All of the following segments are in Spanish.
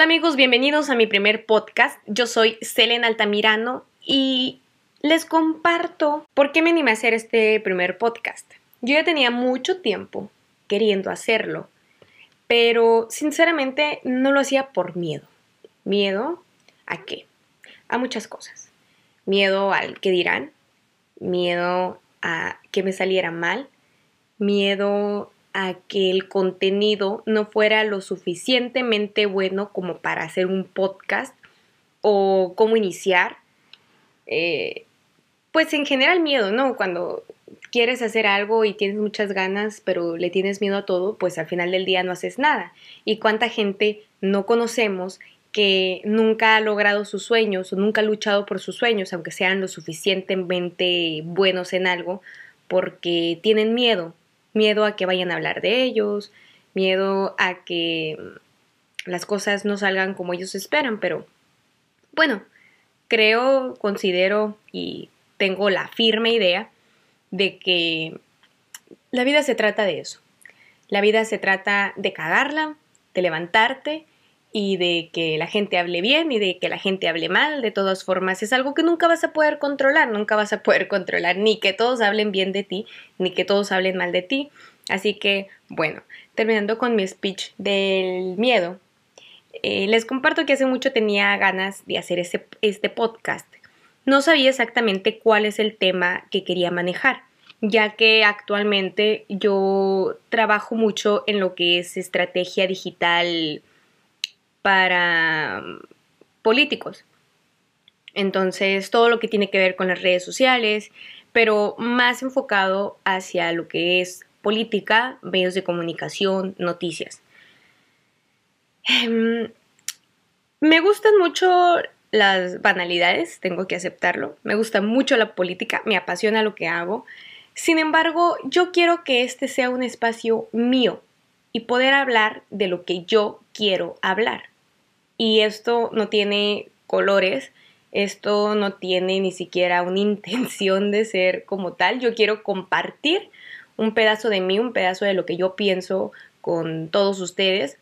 Hola amigos, bienvenidos a mi primer podcast. Yo soy Selena Altamirano y les comparto por qué me animé a hacer este primer podcast. Yo ya tenía mucho tiempo queriendo hacerlo, pero sinceramente no lo hacía por miedo. ¿Miedo a qué? A muchas cosas. Miedo al que dirán, miedo a que me saliera mal, miedo a que el contenido no fuera lo suficientemente bueno como para hacer un podcast o cómo iniciar. Eh, pues en general miedo, ¿no? Cuando quieres hacer algo y tienes muchas ganas, pero le tienes miedo a todo, pues al final del día no haces nada. ¿Y cuánta gente no conocemos que nunca ha logrado sus sueños o nunca ha luchado por sus sueños, aunque sean lo suficientemente buenos en algo, porque tienen miedo miedo a que vayan a hablar de ellos, miedo a que las cosas no salgan como ellos esperan, pero bueno, creo, considero y tengo la firme idea de que la vida se trata de eso. La vida se trata de cagarla, de levantarte y de que la gente hable bien y de que la gente hable mal, de todas formas, es algo que nunca vas a poder controlar, nunca vas a poder controlar ni que todos hablen bien de ti, ni que todos hablen mal de ti. Así que, bueno, terminando con mi speech del miedo, eh, les comparto que hace mucho tenía ganas de hacer este, este podcast. No sabía exactamente cuál es el tema que quería manejar ya que actualmente yo trabajo mucho en lo que es estrategia digital para mm, políticos. Entonces, todo lo que tiene que ver con las redes sociales, pero más enfocado hacia lo que es política, medios de comunicación, noticias. Em, me gustan mucho las banalidades, tengo que aceptarlo. Me gusta mucho la política, me apasiona lo que hago. Sin embargo, yo quiero que este sea un espacio mío y poder hablar de lo que yo quiero hablar. Y esto no tiene colores, esto no tiene ni siquiera una intención de ser como tal. Yo quiero compartir un pedazo de mí, un pedazo de lo que yo pienso con todos ustedes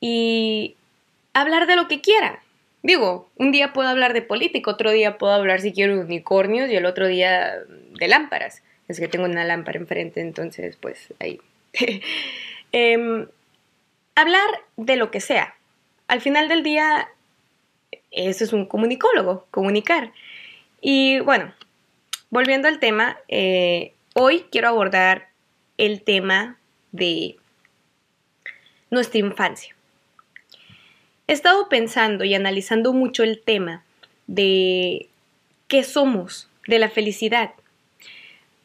y hablar de lo que quiera. Digo, un día puedo hablar de política, otro día puedo hablar si quiero de unicornios y el otro día de lámparas. Es que tengo una lámpara enfrente, entonces pues ahí. Em, hablar de lo que sea, al final del día, eso es un comunicólogo, comunicar. Y bueno, volviendo al tema, eh, hoy quiero abordar el tema de nuestra infancia. He estado pensando y analizando mucho el tema de qué somos, de la felicidad.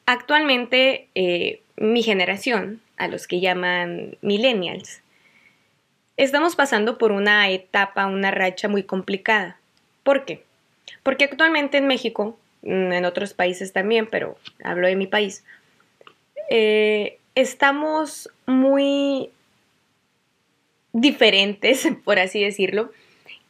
Actualmente, eh, mi generación, a los que llaman millennials, Estamos pasando por una etapa, una racha muy complicada. ¿Por qué? Porque actualmente en México, mm, en otros países también, pero hablo de mi país, eh, estamos muy diferentes, por así decirlo,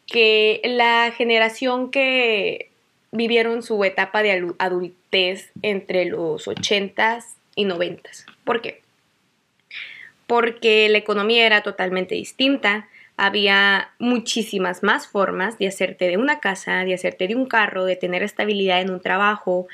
que la generación que vivieron su etapa de adultez entre los 80s y 90s. ¿Por qué? Porque la economía era totalmente distinta, había muchísimas más formas de hacerte de una casa, de hacerte de un carro, de tener estabilidad en un trabajo.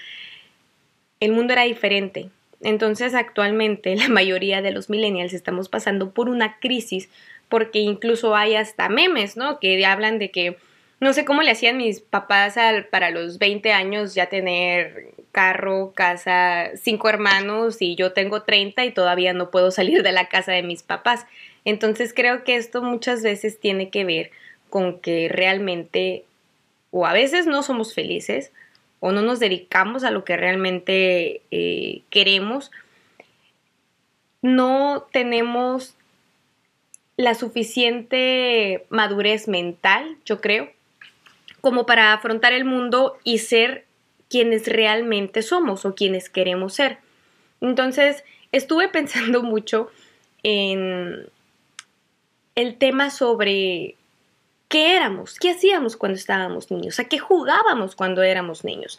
El mundo era diferente. Entonces actualmente la mayoría de los millennials estamos pasando por una crisis porque incluso hay hasta memes, ¿no? Que hablan de que no sé cómo le hacían mis papás para los 20 años ya tener carro, casa, cinco hermanos y yo tengo 30 y todavía no puedo salir de la casa de mis papás. Entonces creo que esto muchas veces tiene que ver con que realmente o a veces no somos felices o no nos dedicamos a lo que realmente eh, queremos. No tenemos la suficiente madurez mental, yo creo, como para afrontar el mundo y ser quienes realmente somos o quienes queremos ser. Entonces, estuve pensando mucho en el tema sobre qué éramos, qué hacíamos cuando estábamos niños, a qué jugábamos cuando éramos niños.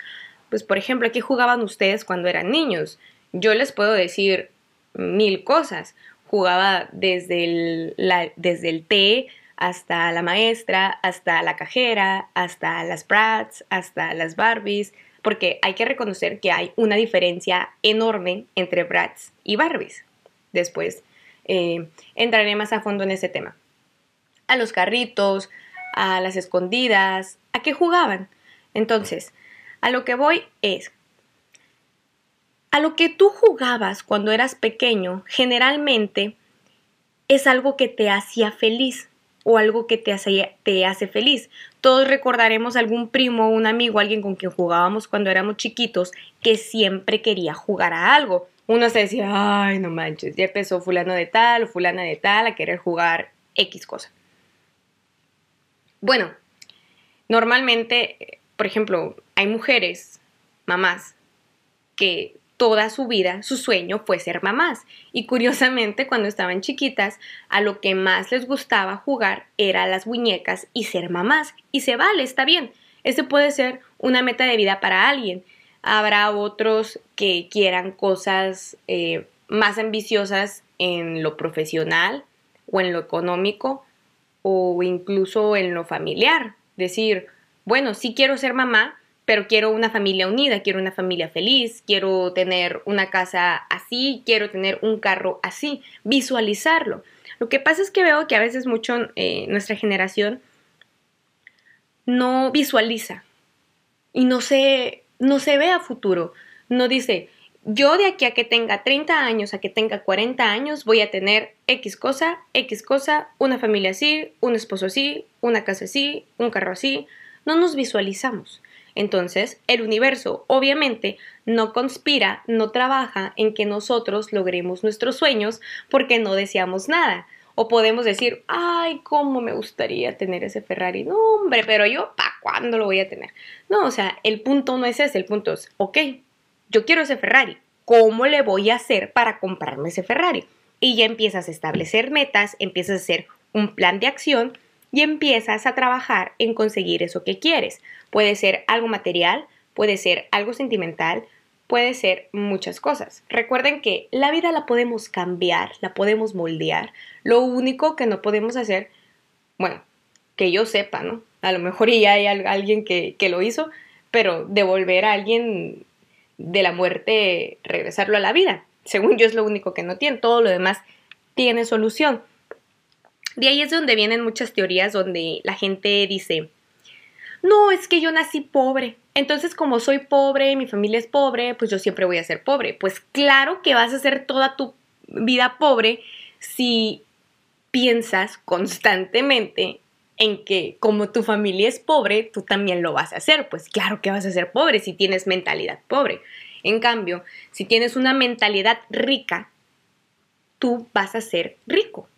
Pues, por ejemplo, ¿a qué jugaban ustedes cuando eran niños? Yo les puedo decir mil cosas. Jugaba desde el, desde el té hasta la maestra, hasta la cajera, hasta las brats, hasta las Barbies, porque hay que reconocer que hay una diferencia enorme entre brats y Barbies. Después eh, entraré más a fondo en ese tema. A los carritos, a las escondidas, a qué jugaban. Entonces, a lo que voy es, a lo que tú jugabas cuando eras pequeño, generalmente es algo que te hacía feliz o algo que te hace, te hace feliz. Todos recordaremos algún primo, un amigo, alguien con quien jugábamos cuando éramos chiquitos que siempre quería jugar a algo. Uno se decía, ay, no manches, ya empezó fulano de tal o fulana de tal a querer jugar X cosa. Bueno, normalmente, por ejemplo, hay mujeres, mamás, que toda su vida su sueño fue ser mamás. Y curiosamente, cuando estaban chiquitas, a lo que más les gustaba jugar era las muñecas y ser mamás. Y se vale, está bien. Ese puede ser una meta de vida para alguien. Habrá otros que quieran cosas eh, más ambiciosas en lo profesional o en lo económico o incluso en lo familiar. Decir, bueno, sí quiero ser mamá, pero quiero una familia unida, quiero una familia feliz, quiero tener una casa así, quiero tener un carro así, visualizarlo. Lo que pasa es que veo que a veces mucho eh, nuestra generación no visualiza y no se, no se ve a futuro, no dice, yo de aquí a que tenga 30 años, a que tenga 40 años, voy a tener X cosa, X cosa, una familia así, un esposo así, una casa así, un carro así. No nos visualizamos. Entonces, el universo obviamente no conspira, no trabaja en que nosotros logremos nuestros sueños porque no deseamos nada. O podemos decir, ay, cómo me gustaría tener ese Ferrari. No, hombre, pero yo, ¿para cuándo lo voy a tener? No, o sea, el punto no es ese, el punto es, ok, yo quiero ese Ferrari. ¿Cómo le voy a hacer para comprarme ese Ferrari? Y ya empiezas a establecer metas, empiezas a hacer un plan de acción y empiezas a trabajar en conseguir eso que quieres. Puede ser algo material, puede ser algo sentimental, puede ser muchas cosas. Recuerden que la vida la podemos cambiar, la podemos moldear. Lo único que no podemos hacer, bueno, que yo sepa, ¿no? A lo mejor ya hay alguien que, que lo hizo, pero devolver a alguien de la muerte, regresarlo a la vida. Según yo es lo único que no tiene, todo lo demás tiene solución. De ahí es donde vienen muchas teorías donde la gente dice, no, es que yo nací pobre. Entonces, como soy pobre, mi familia es pobre, pues yo siempre voy a ser pobre. Pues claro que vas a ser toda tu vida pobre si piensas constantemente en que como tu familia es pobre, tú también lo vas a hacer. Pues claro que vas a ser pobre si tienes mentalidad pobre. En cambio, si tienes una mentalidad rica, tú vas a ser rico.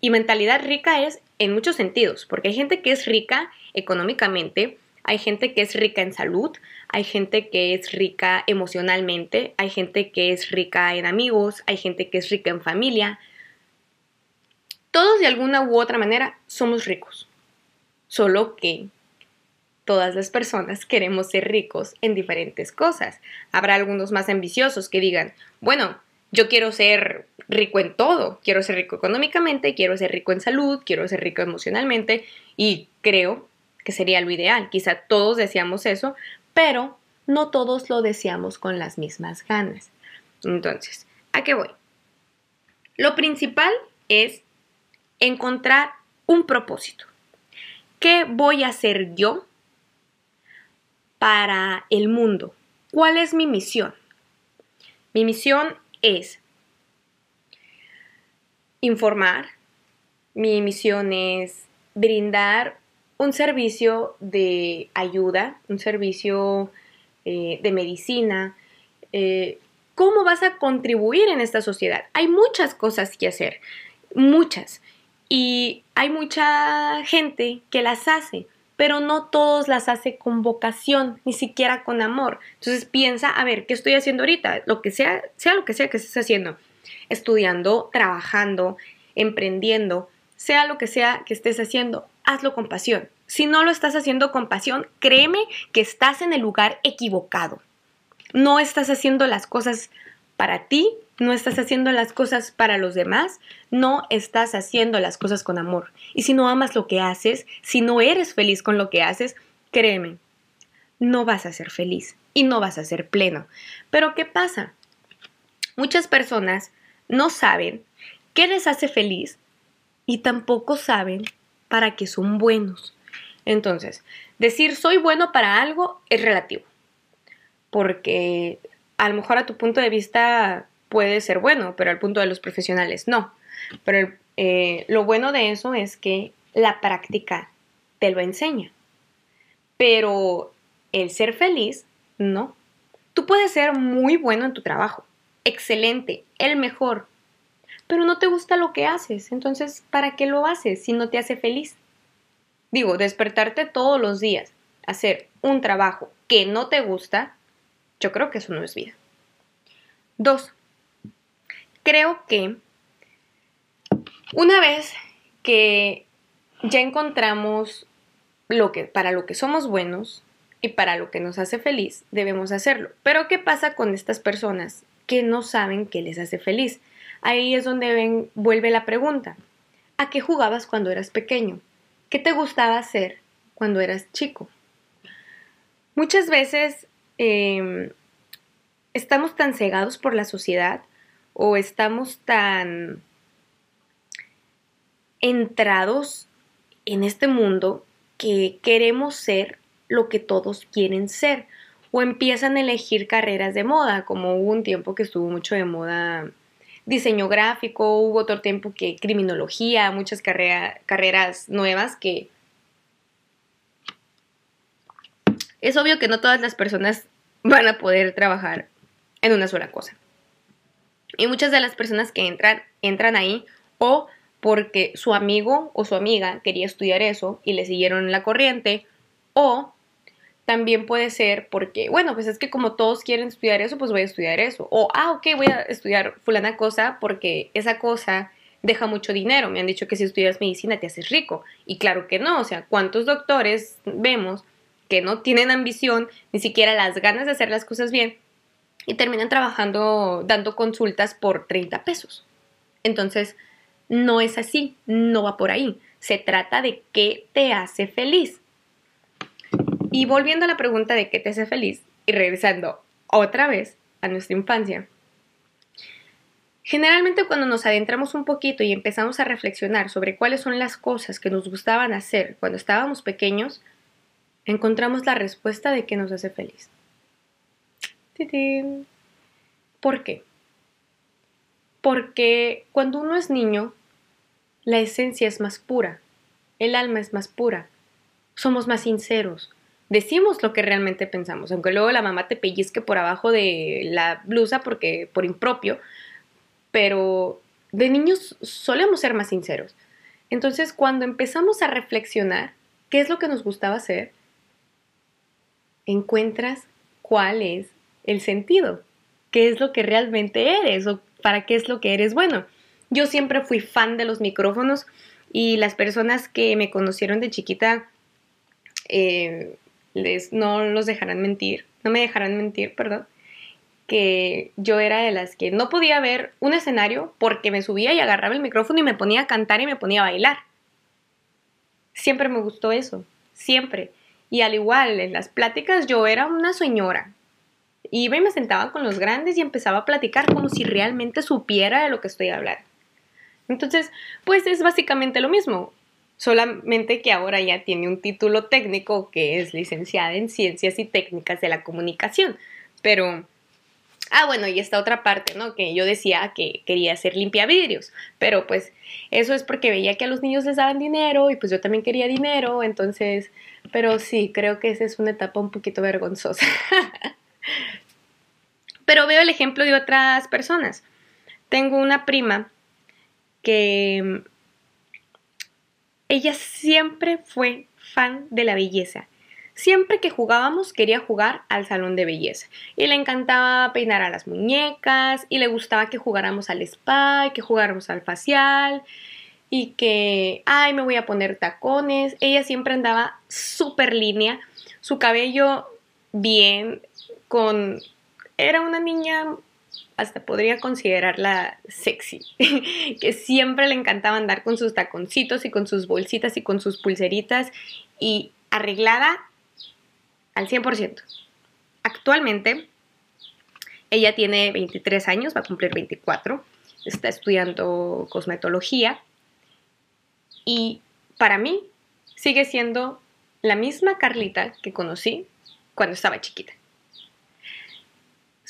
Y mentalidad rica es en muchos sentidos, porque hay gente que es rica económicamente, hay gente que es rica en salud, hay gente que es rica emocionalmente, hay gente que es rica en amigos, hay gente que es rica en familia. Todos de alguna u otra manera somos ricos, solo que todas las personas queremos ser ricos en diferentes cosas. Habrá algunos más ambiciosos que digan, bueno, yo quiero ser rico en todo, quiero ser rico económicamente, quiero ser rico en salud, quiero ser rico emocionalmente y creo que sería lo ideal. Quizá todos deseamos eso, pero no todos lo deseamos con las mismas ganas. Entonces, ¿a qué voy? Lo principal es encontrar un propósito. ¿Qué voy a hacer yo para el mundo? ¿Cuál es mi misión? Mi misión es informar. Mi misión es brindar un servicio de ayuda, un servicio eh, de medicina. Eh, ¿Cómo vas a contribuir en esta sociedad? Hay muchas cosas que hacer, muchas. Y hay mucha gente que las hace, pero no todos las hace con vocación, ni siquiera con amor. Entonces piensa, a ver, ¿qué estoy haciendo ahorita? Lo que sea, sea lo que sea que estés haciendo estudiando, trabajando, emprendiendo, sea lo que sea que estés haciendo, hazlo con pasión. Si no lo estás haciendo con pasión, créeme que estás en el lugar equivocado. No estás haciendo las cosas para ti, no estás haciendo las cosas para los demás, no estás haciendo las cosas con amor. Y si no amas lo que haces, si no eres feliz con lo que haces, créeme, no vas a ser feliz y no vas a ser pleno. Pero ¿qué pasa? Muchas personas no saben qué les hace feliz y tampoco saben para qué son buenos. Entonces, decir soy bueno para algo es relativo, porque a lo mejor a tu punto de vista puede ser bueno, pero al punto de los profesionales no. Pero eh, lo bueno de eso es que la práctica te lo enseña. Pero el ser feliz, no. Tú puedes ser muy bueno en tu trabajo, excelente, el mejor, pero no te gusta lo que haces. Entonces, ¿para qué lo haces si no te hace feliz? Digo, despertarte todos los días, hacer un trabajo que no te gusta, yo creo que eso no es vida. Dos, creo que una vez que ya encontramos lo que, para lo que somos buenos y para lo que nos hace feliz, debemos hacerlo. Pero ¿qué pasa con estas personas que no saben qué les hace feliz? Ahí es donde vuelve la pregunta. ¿A qué jugabas cuando eras pequeño? ¿Qué te gustaba hacer cuando eras chico? Muchas veces em, estamos tan cegados por la sociedad o estamos tan entrados en este mundo que queremos ser lo que todos quieren ser o empiezan a elegir carreras de moda, como hubo un tiempo que estuvo mucho de moda diseño gráfico, hubo otro tiempo que criminología, muchas carreras nuevas que es obvio que no todas las personas van a poder trabajar en una sola cosa. Y muchas de las personas que entran, entran ahí o porque su amigo o su amiga quería estudiar eso y le siguieron la corriente, o también puede ser porque, bueno, pues es que como todos quieren estudiar eso, pues voy a estudiar eso. O, ah, ok, voy a estudiar fulana cosa porque esa cosa deja mucho dinero. Me han dicho que si estudias medicina te haces rico. Y claro que no, o sea, ¿cuántos doctores vemos que no tienen ambición, ni siquiera las ganas de hacer las cosas bien y terminan trabajando, dando consultas por 30 pesos. Entonces, no es así, no va por ahí. Se trata de qué te hace feliz. Y volviendo a la pregunta de qué te hace feliz y regresando otra vez a nuestra infancia, generalmente cuando nos adentramos un poquito y empezamos a reflexionar sobre cuáles son las cosas que nos gustaban hacer cuando estábamos pequeños, encontramos la respuesta de qué nos hace feliz. ¿Por qué? Porque cuando uno es niño, la esencia es más pura, el alma es más pura, somos más sinceros, decimos lo que realmente pensamos, aunque luego la mamá te pellizque por abajo de la blusa porque por impropio, pero de niños solemos ser más sinceros. Entonces, cuando empezamos a reflexionar qué es lo que nos gustaba hacer, encuentras cuál es el sentido, qué es lo que realmente eres o para qué es lo que eres bueno. Yo siempre fui fan de los micrófonos y las personas que me conocieron de chiquita eh, les, no los dejarán mentir, no me dejarán mentir, perdón, que yo era de las que no podía ver un escenario porque me subía y agarraba el micrófono y me ponía a cantar y me ponía a bailar. Siempre me gustó eso, siempre. Y al igual, en las pláticas yo era una señora, Iba y me sentaba con los grandes y empezaba a platicar como si realmente supiera de lo que estoy hablando. Entonces, pues es básicamente lo mismo, solamente que ahora ya tiene un título técnico que es licenciada en Ciencias y Técnicas de la Comunicación. Pero, ah, bueno, y esta otra parte, ¿no? Que yo decía que quería ser limpiavidrios, pero pues eso es porque veía que a los niños les daban dinero y pues yo también quería dinero, entonces, pero sí, creo que esa es una etapa un poquito vergonzosa. Pero veo el ejemplo de otras personas. Tengo una prima que mm, ella siempre fue fan de la belleza. Siempre que jugábamos quería jugar al salón de belleza y le encantaba peinar a las muñecas y le gustaba que jugáramos al spa, que jugáramos al facial y que, ay, me voy a poner tacones. Ella siempre andaba súper línea, su cabello bien, con... Era una niña hasta podría considerarla sexy, que siempre le encantaba andar con sus taconcitos y con sus bolsitas y con sus pulseritas y arreglada al 100%. Actualmente, ella tiene 23 años, va a cumplir 24, está estudiando cosmetología y para mí sigue siendo la misma Carlita que conocí cuando estaba chiquita.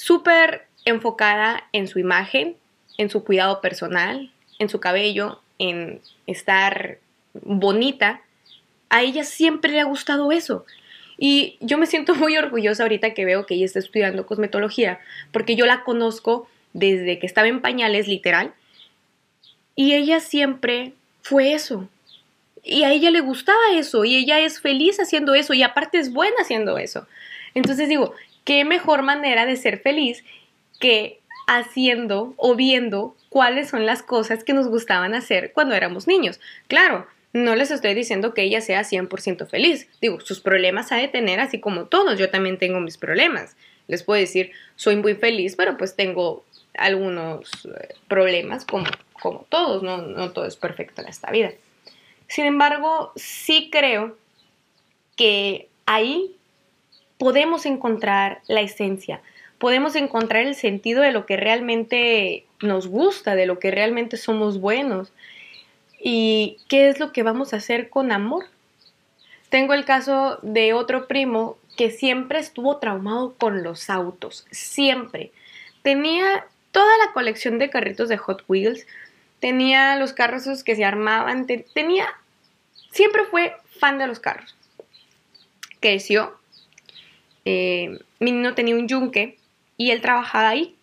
Súper enfocada en su imagen, en su cuidado personal, en su cabello, en estar bonita. A ella siempre le ha gustado eso. Y yo me siento muy orgullosa ahorita que veo que ella está estudiando cosmetología, porque yo la conozco desde que estaba en pañales, literal. Y ella siempre fue eso. Y a ella le gustaba eso, y ella es feliz haciendo eso, y aparte es buena haciendo eso. Entonces digo, qué mejor manera de ser feliz que haciendo o viendo cuáles son las cosas que nos gustaban hacer cuando éramos niños. Claro, no les estoy diciendo que ella sea 100% feliz. Digo, sus problemas ha de tener así como todos. Yo también tengo mis problemas. Les puedo decir, soy muy feliz, pero pues tengo algunos eh, problemas como, como todos. No, no todo es perfecto en esta vida. Sin embargo, sí creo que ahí podemos encontrar la esencia, podemos encontrar el sentido de lo que realmente nos gusta, de lo que realmente somos buenos y qué es lo que vamos a hacer con amor. Tengo el caso de otro primo que siempre estuvo traumado con los autos, siempre. Tenía toda la colección de carritos de Hot Wheels, tenía los carros que se armaban, tenía, siempre fue fan de los carros. Creció, eh, mi niño tenía un yunque y él trabajaba ahí.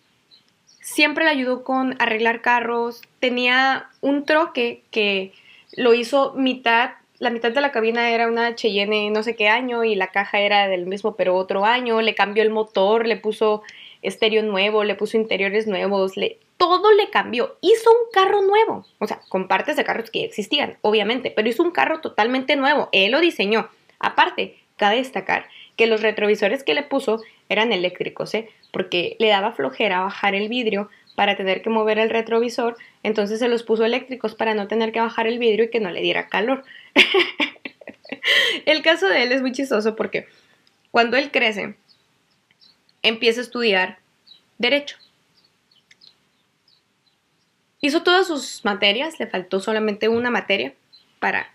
Siempre le ayudó con arreglar carros. Tenía un troque que lo hizo mitad, la mitad de la cabina era una Cheyenne no sé qué año y la caja era del mismo pero otro año. Le cambió el motor, le puso estéreo nuevo, le puso interiores nuevos, le, todo le cambió. Hizo un carro nuevo, o sea, con partes de carros que existían, obviamente, pero hizo un carro totalmente nuevo. Él lo diseñó. Aparte, cabe destacar que los retrovisores que le puso eran eléctricos, ¿eh? porque le daba flojera bajar el vidrio para tener que mover el retrovisor, entonces se los puso eléctricos para no tener que bajar el vidrio y que no le diera calor. el caso de él es muy chistoso porque cuando él crece, empieza a estudiar derecho. Hizo todas sus materias, le faltó solamente una materia para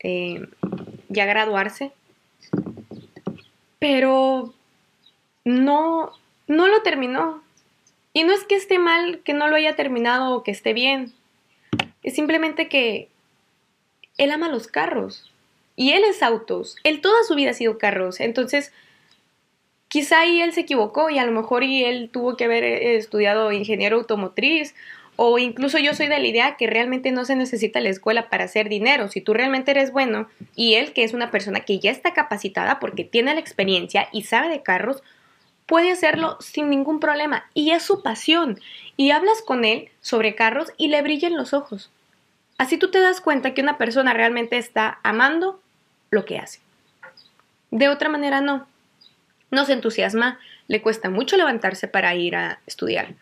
eh, ya graduarse pero no, no lo terminó. Y no es que esté mal que no lo haya terminado o que esté bien. Es simplemente que él ama los carros. Y él es autos. Él toda su vida ha sido carros. Entonces, quizá ahí él se equivocó y a lo mejor y él tuvo que haber eh, estudiado ingeniero automotriz o incluso yo soy de la idea que realmente no se necesita la escuela para hacer dinero. Si tú realmente eres bueno y él, que es una persona que ya está capacitada porque tiene la experiencia y sabe de carros, puede hacerlo sin ningún problema. Y es su pasión. Y hablas con él sobre carros y le brillan los ojos. Así tú te das cuenta que una persona realmente está amando lo que hace. De otra manera no. No se entusiasma, le cuesta mucho levantarse para ir a estudiar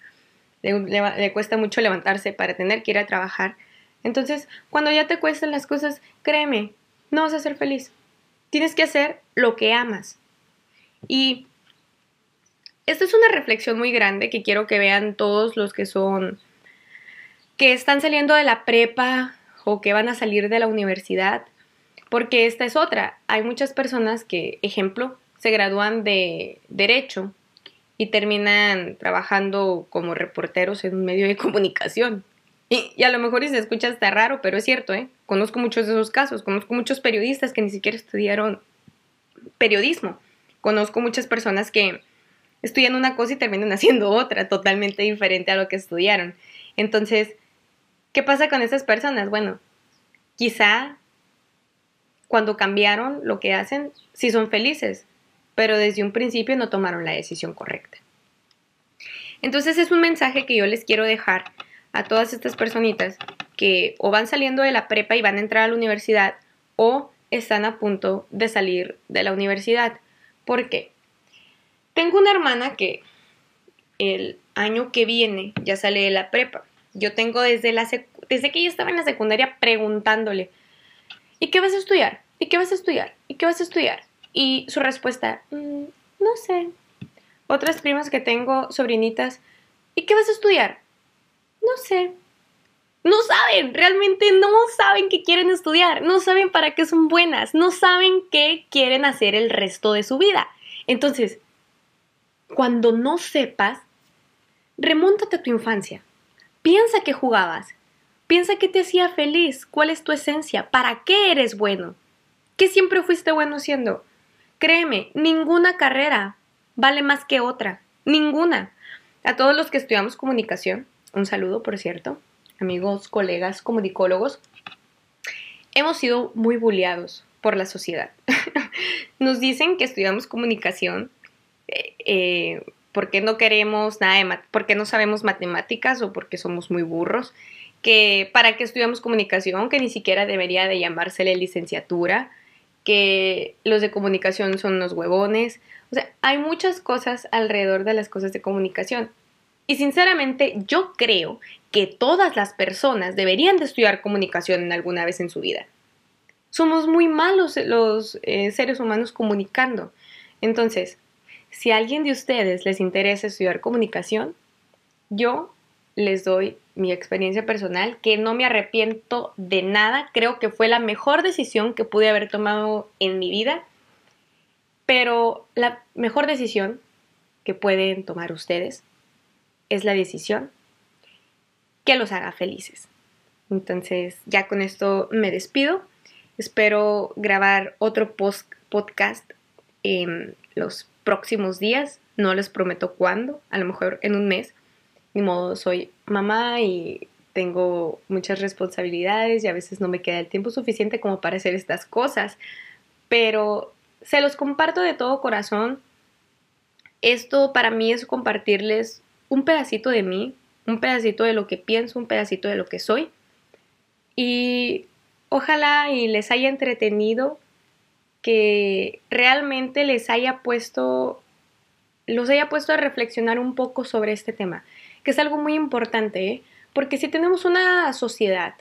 le, cuesta mucho levantarse para tener que ir a trabajar. Entonces, cuando ya te cuestan las cosas, créeme, no vas a ser feliz. Tienes que hacer lo que amas. Y esta es una reflexión muy grande que quiero que vean todos los que son, que están saliendo de la prepa o que van a salir de la universidad, porque esta es otra. Hay muchas personas que, ejemplo, se gradúan de derecho y terminan trabajando como reporteros en un medio de comunicación. Y, a lo mejor se escucha hasta raro, pero es cierto, ¿eh? Conozco muchos de esos casos, conozco muchos periodistas que ni siquiera estudiaron periodismo. Conozco muchas personas que estudian una cosa y terminan haciendo otra, totalmente diferente a lo que estudiaron. Entonces, ¿qué pasa con esas personas? Bueno, quizá cuando cambiaron lo que hacen, sí son felices, pero desde un principio no tomaron la decisión correcta. Entonces es un mensaje que yo les quiero dejar a todas estas personitas que o van saliendo de la prepa y van a entrar a la universidad o están a punto de salir de la universidad. ¿Por qué? Tengo una hermana que el año que viene ya sale de la prepa. Yo tengo desde, la desde que yo estaba en la secundaria preguntándole, ¿y qué vas a estudiar? ¿Y qué vas a estudiar? ¿Y qué vas a estudiar? Y su respuesta, mm, no sé. Otras primas que tengo, sobrinitas, ¿y qué vas a estudiar? No sé. No saben, realmente no saben qué quieren estudiar, no saben para qué son buenas, no saben qué quieren hacer el resto de su vida. Entonces, cuando no sepas, remóntate a tu infancia. Piensa que jugabas. Piensa qué te hacía feliz, cuál es tu esencia, para qué eres bueno. ¿Qué siempre fuiste bueno haciendo? Créeme, ninguna carrera vale más que otra. Ninguna. A todos los que estudiamos comunicación, un saludo, por cierto, amigos, colegas, comunicólogos, hemos sido muy bulleados por la sociedad. Nos dicen que estudiamos comunicación eh, eh, porque no queremos nada de porque no sabemos matemáticas o porque somos muy burros, que para qué estudiamos comunicación, que ni siquiera debería de llamársele licenciatura, que los de comunicación son unos huevones. O sea, hay muchas cosas alrededor de las cosas de comunicación. Y sinceramente yo creo que todas las personas deberían de estudiar comunicación alguna vez en su vida. Somos muy malos los eh, seres humanos comunicando. Entonces, si a alguien de ustedes les interesa estudiar comunicación, yo les doy mi experiencia personal, que no me arrepiento de nada. Creo que fue la mejor decisión que pude haber tomado en mi vida. Pero la mejor decisión que pueden tomar ustedes es la decisión que los haga felices. Entonces, ya con esto me despido. Espero grabar otro post podcast en los próximos días. No les prometo cuándo, a lo mejor en un mes ni modo, soy mamá y tengo muchas responsabilidades y a veces no me queda el tiempo suficiente como para hacer estas cosas, pero se los comparto de todo corazón. Esto para mí es compartirles un pedacito de mí, un pedacito de lo que pienso, un pedacito de lo que soy. Y ojalá y les haya entretenido, que realmente les haya puesto, los haya puesto a reflexionar un poco sobre este tema que es algo muy importante, ¿eh? porque si tenemos una sociedad